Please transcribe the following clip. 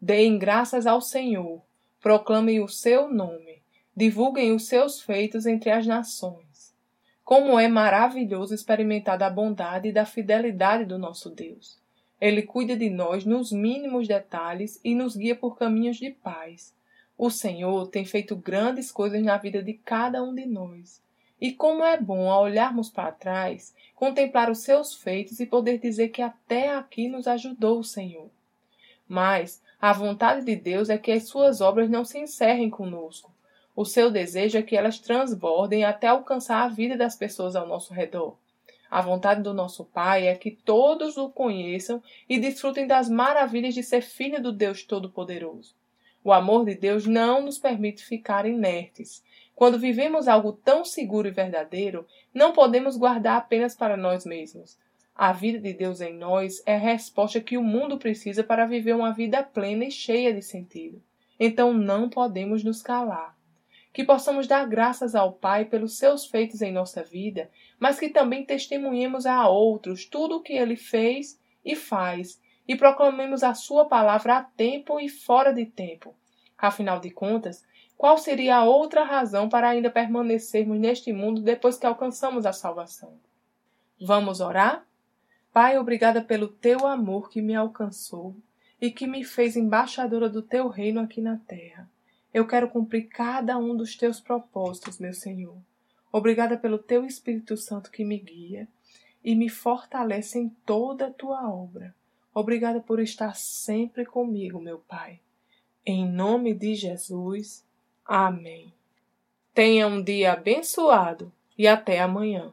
Deem graças ao Senhor, proclamem o seu nome, divulguem os seus feitos entre as nações. Como é maravilhoso experimentar da bondade e da fidelidade do nosso Deus. Ele cuida de nós nos mínimos detalhes e nos guia por caminhos de paz. O Senhor tem feito grandes coisas na vida de cada um de nós. E como é bom, ao olharmos para trás, contemplar os seus feitos e poder dizer que até aqui nos ajudou o Senhor. Mas a vontade de Deus é que as suas obras não se encerrem conosco. O seu desejo é que elas transbordem até alcançar a vida das pessoas ao nosso redor. A vontade do nosso Pai é que todos o conheçam e desfrutem das maravilhas de ser filho do Deus Todo-Poderoso. O amor de Deus não nos permite ficar inertes. Quando vivemos algo tão seguro e verdadeiro, não podemos guardar apenas para nós mesmos. A vida de Deus em nós é a resposta que o mundo precisa para viver uma vida plena e cheia de sentido. Então não podemos nos calar. Que possamos dar graças ao Pai pelos seus feitos em nossa vida, mas que também testemunhemos a outros tudo o que ele fez e faz, e proclamemos a sua palavra a tempo e fora de tempo. Afinal de contas, qual seria a outra razão para ainda permanecermos neste mundo depois que alcançamos a salvação? Vamos orar? Pai, obrigada pelo teu amor que me alcançou e que me fez embaixadora do teu reino aqui na terra. Eu quero cumprir cada um dos teus propósitos, meu Senhor. Obrigada pelo teu Espírito Santo que me guia e me fortalece em toda a tua obra. Obrigada por estar sempre comigo, meu Pai. Em nome de Jesus. Amém. Tenha um dia abençoado e até amanhã.